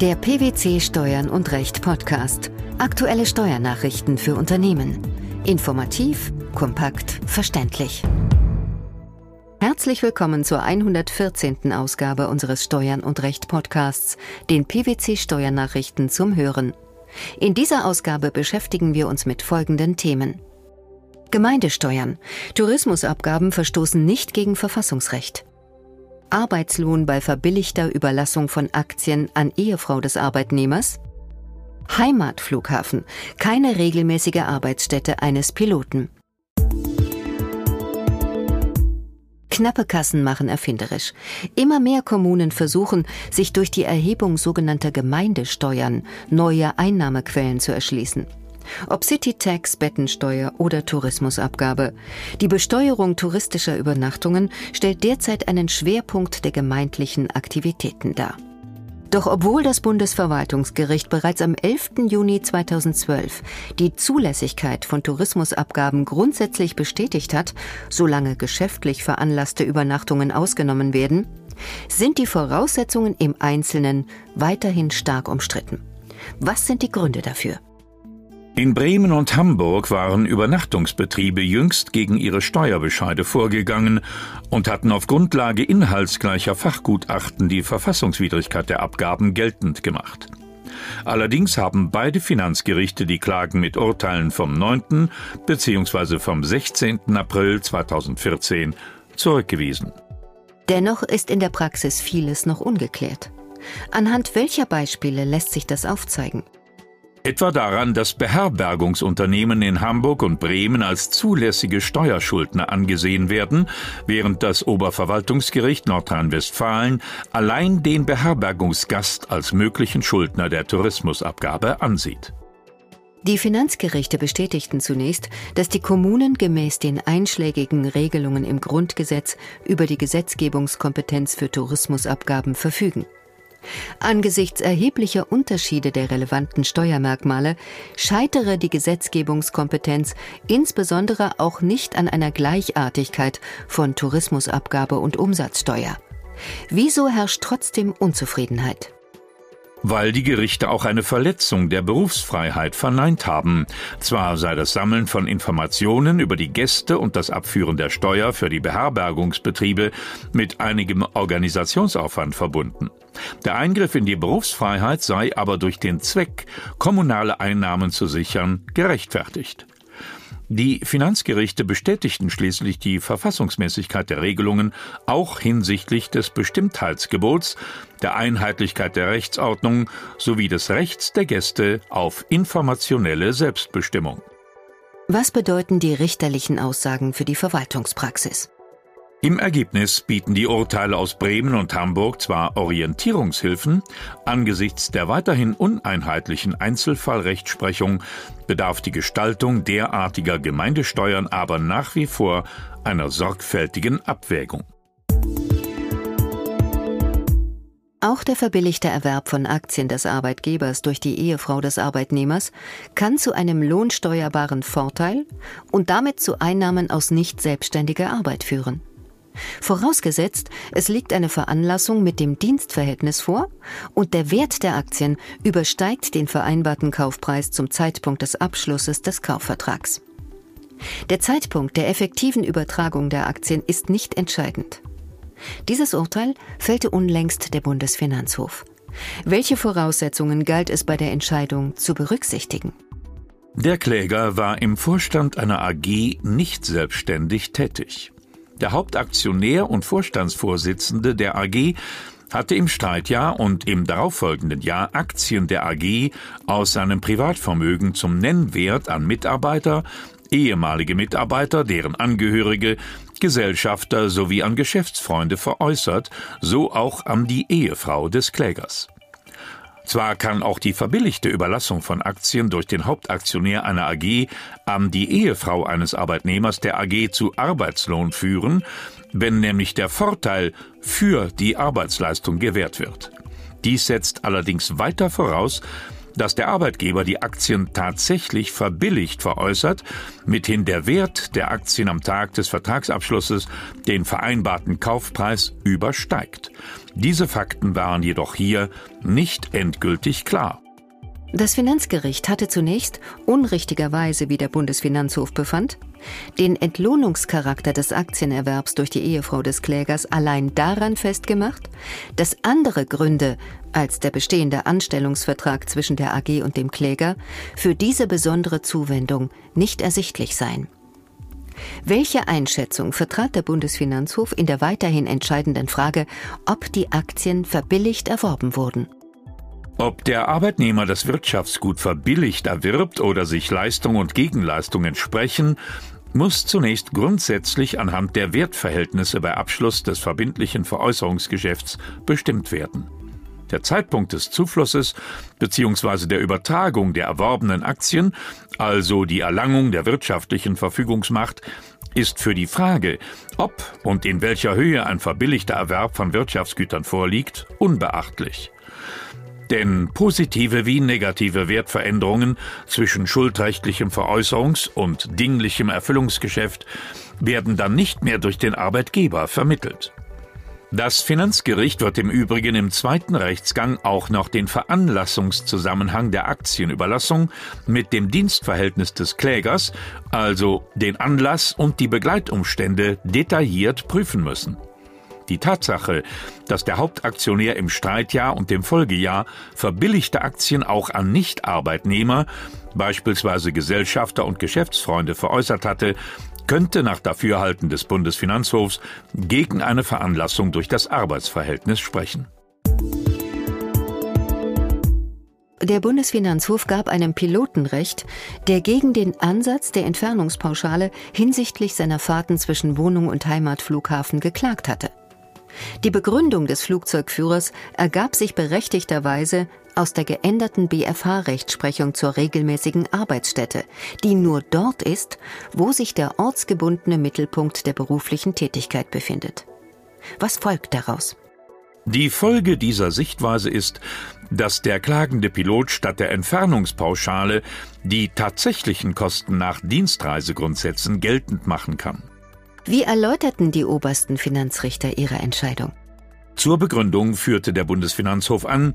Der PwC Steuern und Recht Podcast. Aktuelle Steuernachrichten für Unternehmen. Informativ, kompakt, verständlich. Herzlich willkommen zur 114. Ausgabe unseres Steuern und Recht Podcasts, den PwC Steuernachrichten zum Hören. In dieser Ausgabe beschäftigen wir uns mit folgenden Themen. Gemeindesteuern. Tourismusabgaben verstoßen nicht gegen Verfassungsrecht. Arbeitslohn bei verbilligter Überlassung von Aktien an Ehefrau des Arbeitnehmers, Heimatflughafen, keine regelmäßige Arbeitsstätte eines Piloten. Knappe Kassen machen erfinderisch. Immer mehr Kommunen versuchen, sich durch die Erhebung sogenannter Gemeindesteuern neue Einnahmequellen zu erschließen. Ob City-Tax, Bettensteuer oder Tourismusabgabe. Die Besteuerung touristischer Übernachtungen stellt derzeit einen Schwerpunkt der gemeindlichen Aktivitäten dar. Doch obwohl das Bundesverwaltungsgericht bereits am 11. Juni 2012 die Zulässigkeit von Tourismusabgaben grundsätzlich bestätigt hat, solange geschäftlich veranlasste Übernachtungen ausgenommen werden, sind die Voraussetzungen im Einzelnen weiterhin stark umstritten. Was sind die Gründe dafür? In Bremen und Hamburg waren Übernachtungsbetriebe jüngst gegen ihre Steuerbescheide vorgegangen und hatten auf Grundlage inhaltsgleicher Fachgutachten die Verfassungswidrigkeit der Abgaben geltend gemacht. Allerdings haben beide Finanzgerichte die Klagen mit Urteilen vom 9. bzw. vom 16. April 2014 zurückgewiesen. Dennoch ist in der Praxis vieles noch ungeklärt. Anhand welcher Beispiele lässt sich das aufzeigen? Etwa daran, dass Beherbergungsunternehmen in Hamburg und Bremen als zulässige Steuerschuldner angesehen werden, während das Oberverwaltungsgericht Nordrhein-Westfalen allein den Beherbergungsgast als möglichen Schuldner der Tourismusabgabe ansieht. Die Finanzgerichte bestätigten zunächst, dass die Kommunen gemäß den einschlägigen Regelungen im Grundgesetz über die Gesetzgebungskompetenz für Tourismusabgaben verfügen. Angesichts erheblicher Unterschiede der relevanten Steuermerkmale scheitere die Gesetzgebungskompetenz insbesondere auch nicht an einer Gleichartigkeit von Tourismusabgabe und Umsatzsteuer. Wieso herrscht trotzdem Unzufriedenheit? Weil die Gerichte auch eine Verletzung der Berufsfreiheit verneint haben. Zwar sei das Sammeln von Informationen über die Gäste und das Abführen der Steuer für die Beherbergungsbetriebe mit einigem Organisationsaufwand verbunden. Der Eingriff in die Berufsfreiheit sei aber durch den Zweck, kommunale Einnahmen zu sichern, gerechtfertigt. Die Finanzgerichte bestätigten schließlich die Verfassungsmäßigkeit der Regelungen auch hinsichtlich des Bestimmtheitsgebots, der Einheitlichkeit der Rechtsordnung sowie des Rechts der Gäste auf informationelle Selbstbestimmung. Was bedeuten die richterlichen Aussagen für die Verwaltungspraxis? Im Ergebnis bieten die Urteile aus Bremen und Hamburg zwar Orientierungshilfen, angesichts der weiterhin uneinheitlichen Einzelfallrechtsprechung bedarf die Gestaltung derartiger Gemeindesteuern aber nach wie vor einer sorgfältigen Abwägung. Auch der verbilligte Erwerb von Aktien des Arbeitgebers durch die Ehefrau des Arbeitnehmers kann zu einem lohnsteuerbaren Vorteil und damit zu Einnahmen aus nicht selbstständiger Arbeit führen. Vorausgesetzt, es liegt eine Veranlassung mit dem Dienstverhältnis vor und der Wert der Aktien übersteigt den vereinbarten Kaufpreis zum Zeitpunkt des Abschlusses des Kaufvertrags. Der Zeitpunkt der effektiven Übertragung der Aktien ist nicht entscheidend. Dieses Urteil fällte unlängst der Bundesfinanzhof. Welche Voraussetzungen galt es bei der Entscheidung zu berücksichtigen? Der Kläger war im Vorstand einer AG nicht selbstständig tätig. Der Hauptaktionär und Vorstandsvorsitzende der AG hatte im Streitjahr und im darauffolgenden Jahr Aktien der AG aus seinem Privatvermögen zum Nennwert an Mitarbeiter, ehemalige Mitarbeiter, deren Angehörige, Gesellschafter sowie an Geschäftsfreunde veräußert, so auch an die Ehefrau des Klägers. Zwar kann auch die verbilligte Überlassung von Aktien durch den Hauptaktionär einer AG an die Ehefrau eines Arbeitnehmers der AG zu Arbeitslohn führen, wenn nämlich der Vorteil für die Arbeitsleistung gewährt wird. Dies setzt allerdings weiter voraus, dass der Arbeitgeber die Aktien tatsächlich verbilligt veräußert, mithin der Wert der Aktien am Tag des Vertragsabschlusses den vereinbarten Kaufpreis übersteigt. Diese Fakten waren jedoch hier nicht endgültig klar. Das Finanzgericht hatte zunächst, unrichtigerweise wie der Bundesfinanzhof befand, den Entlohnungscharakter des Aktienerwerbs durch die Ehefrau des Klägers allein daran festgemacht, dass andere Gründe als der bestehende Anstellungsvertrag zwischen der AG und dem Kläger für diese besondere Zuwendung nicht ersichtlich seien. Welche Einschätzung vertrat der Bundesfinanzhof in der weiterhin entscheidenden Frage, ob die Aktien verbilligt erworben wurden? Ob der Arbeitnehmer das Wirtschaftsgut verbilligt erwirbt oder sich Leistung und Gegenleistung entsprechen, muss zunächst grundsätzlich anhand der Wertverhältnisse bei Abschluss des verbindlichen Veräußerungsgeschäfts bestimmt werden. Der Zeitpunkt des Zuflusses bzw. der Übertragung der erworbenen Aktien, also die Erlangung der wirtschaftlichen Verfügungsmacht, ist für die Frage, ob und in welcher Höhe ein verbilligter Erwerb von Wirtschaftsgütern vorliegt, unbeachtlich. Denn positive wie negative Wertveränderungen zwischen schuldrechtlichem Veräußerungs- und dinglichem Erfüllungsgeschäft werden dann nicht mehr durch den Arbeitgeber vermittelt. Das Finanzgericht wird im Übrigen im zweiten Rechtsgang auch noch den Veranlassungszusammenhang der Aktienüberlassung mit dem Dienstverhältnis des Klägers, also den Anlass und die Begleitumstände detailliert prüfen müssen. Die Tatsache, dass der Hauptaktionär im Streitjahr und dem Folgejahr verbilligte Aktien auch an Nichtarbeitnehmer, beispielsweise Gesellschafter und Geschäftsfreunde, veräußert hatte, könnte nach Dafürhalten des Bundesfinanzhofs gegen eine Veranlassung durch das Arbeitsverhältnis sprechen. Der Bundesfinanzhof gab einem Piloten recht, der gegen den Ansatz der Entfernungspauschale hinsichtlich seiner Fahrten zwischen Wohnung und Heimatflughafen geklagt hatte. Die Begründung des Flugzeugführers ergab sich berechtigterweise aus der geänderten BFH-Rechtsprechung zur regelmäßigen Arbeitsstätte, die nur dort ist, wo sich der ortsgebundene Mittelpunkt der beruflichen Tätigkeit befindet. Was folgt daraus? Die Folge dieser Sichtweise ist, dass der klagende Pilot statt der Entfernungspauschale die tatsächlichen Kosten nach Dienstreisegrundsätzen geltend machen kann. Wie erläuterten die obersten Finanzrichter ihre Entscheidung? Zur Begründung führte der Bundesfinanzhof an,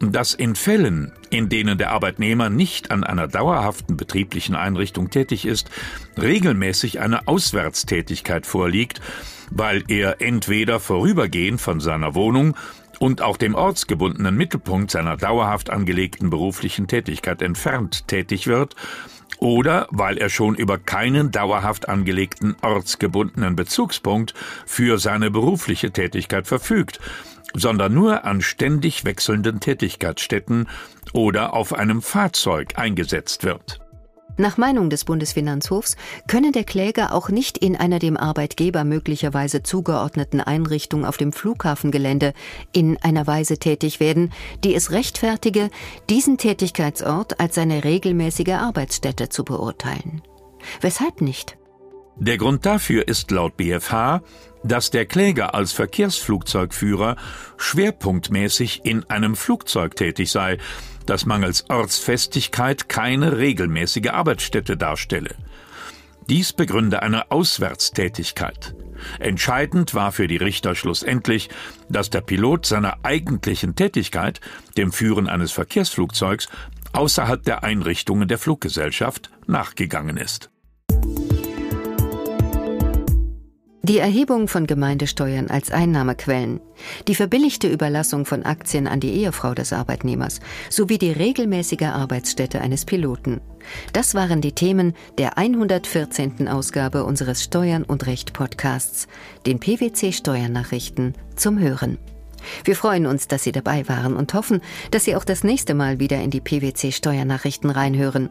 dass in Fällen, in denen der Arbeitnehmer nicht an einer dauerhaften betrieblichen Einrichtung tätig ist, regelmäßig eine Auswärtstätigkeit vorliegt, weil er entweder vorübergehend von seiner Wohnung und auch dem ortsgebundenen Mittelpunkt seiner dauerhaft angelegten beruflichen Tätigkeit entfernt tätig wird oder weil er schon über keinen dauerhaft angelegten ortsgebundenen Bezugspunkt für seine berufliche Tätigkeit verfügt, sondern nur an ständig wechselnden Tätigkeitsstätten oder auf einem Fahrzeug eingesetzt wird. Nach Meinung des Bundesfinanzhofs könne der Kläger auch nicht in einer dem Arbeitgeber möglicherweise zugeordneten Einrichtung auf dem Flughafengelände in einer Weise tätig werden, die es rechtfertige, diesen Tätigkeitsort als seine regelmäßige Arbeitsstätte zu beurteilen. Weshalb nicht? Der Grund dafür ist laut BFH, dass der Kläger als Verkehrsflugzeugführer schwerpunktmäßig in einem Flugzeug tätig sei, das mangels Ortsfestigkeit keine regelmäßige Arbeitsstätte darstelle. Dies begründe eine Auswärtstätigkeit. Entscheidend war für die Richter schlussendlich, dass der Pilot seiner eigentlichen Tätigkeit, dem Führen eines Verkehrsflugzeugs, außerhalb der Einrichtungen der Fluggesellschaft nachgegangen ist. Die Erhebung von Gemeindesteuern als Einnahmequellen, die verbilligte Überlassung von Aktien an die Ehefrau des Arbeitnehmers sowie die regelmäßige Arbeitsstätte eines Piloten. Das waren die Themen der 114. Ausgabe unseres Steuern und Recht Podcasts, den PwC Steuernachrichten zum Hören. Wir freuen uns, dass Sie dabei waren und hoffen, dass Sie auch das nächste Mal wieder in die PwC Steuernachrichten reinhören.